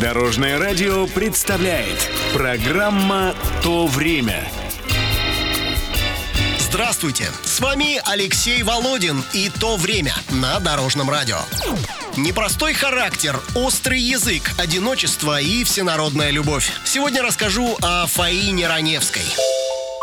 Дорожное радио представляет программа «То время». Здравствуйте! С вами Алексей Володин и «То время» на Дорожном радио. Непростой характер, острый язык, одиночество и всенародная любовь. Сегодня расскажу о Фаине Раневской.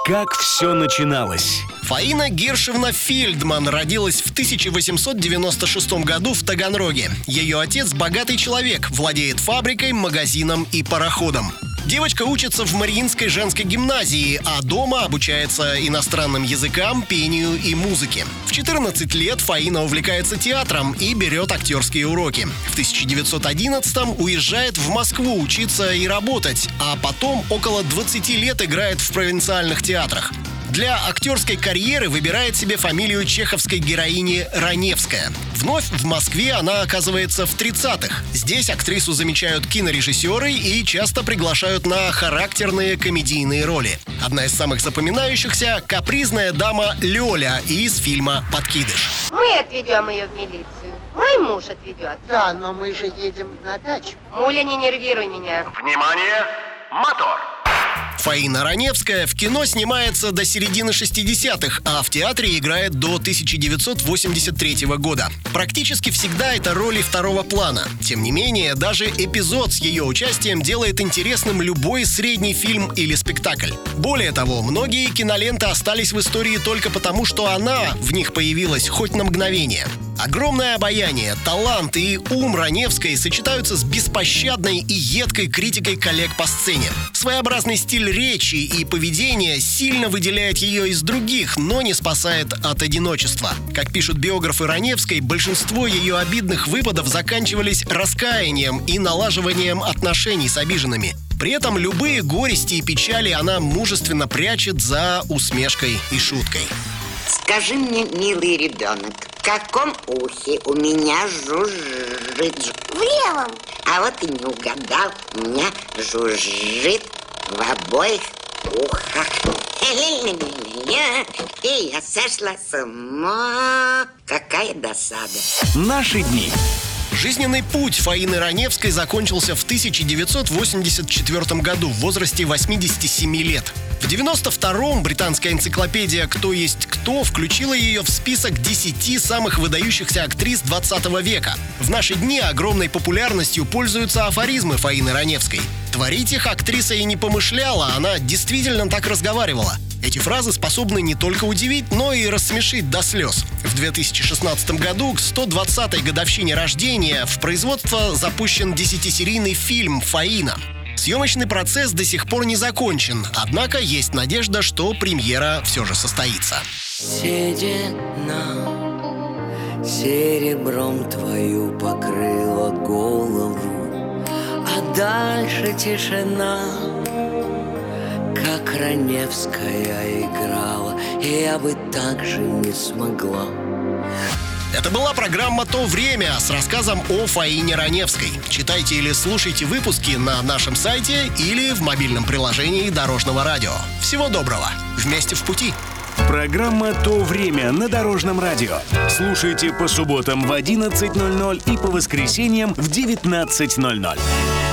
Как все начиналось? Фаина Гершевна Фельдман родилась в 1896 году в Таганроге. Ее отец – богатый человек, владеет фабрикой, магазином и пароходом. Девочка учится в Мариинской женской гимназии, а дома обучается иностранным языкам, пению и музыке. В 14 лет Фаина увлекается театром и берет актерские уроки. В 1911 уезжает в Москву учиться и работать, а потом около 20 лет играет в провинциальных театрах. Для актерской карьеры выбирает себе фамилию чеховской героини Раневская. Вновь в Москве она оказывается в 30-х. Здесь актрису замечают кинорежиссеры и часто приглашают на характерные комедийные роли. Одна из самых запоминающихся – капризная дама Лёля из фильма «Подкидыш». Мы отведем ее в милицию. Мой муж отведет. Да, но мы же едем на дачу. Муля, не нервируй меня. Внимание! Мотор! Фаина Раневская в кино снимается до середины 60-х, а в театре играет до 1983 года. Практически всегда это роли второго плана. Тем не менее, даже эпизод с ее участием делает интересным любой средний фильм или спектакль. Более того, многие киноленты остались в истории только потому, что она в них появилась хоть на мгновение. Огромное обаяние, талант и ум Раневской сочетаются с беспощадной и едкой критикой коллег по сцене. Своеобразный стиль речи и поведения сильно выделяет ее из других, но не спасает от одиночества. Как пишут биографы Раневской, большинство ее обидных выпадов заканчивались раскаянием и налаживанием отношений с обиженными. При этом любые горести и печали она мужественно прячет за усмешкой и шуткой. Скажи мне, милый ребенок, каком ухе у меня жужжит? В левом. А вот и не угадал, у меня жужжит в обоих ухах. И я сошла с ума. Какая досада. Наши дни. Жизненный путь Фаины Раневской закончился в 1984 году в возрасте 87 лет. В 92-м британская энциклопедия «Кто есть кто» включила ее в список 10 самых выдающихся актрис 20 века. В наши дни огромной популярностью пользуются афоризмы Фаины Раневской. Творить их актриса и не помышляла, она действительно так разговаривала. Эти фразы способны не только удивить, но и рассмешить до слез. В 2016 году, к 120-й годовщине рождения, в производство запущен 10-серийный фильм «Фаина». Съемочный процесс до сих пор не закончен, однако есть надежда, что премьера все же состоится. Седина серебром твою покрыла голову, а дальше тишина, как Раневская играла, я бы так же не смогла. Это была программа «То время» с рассказом о Фаине Раневской. Читайте или слушайте выпуски на нашем сайте или в мобильном приложении Дорожного радио. Всего доброго! Вместе в пути! Программа «То время» на Дорожном радио. Слушайте по субботам в 11.00 и по воскресеньям в 19.00.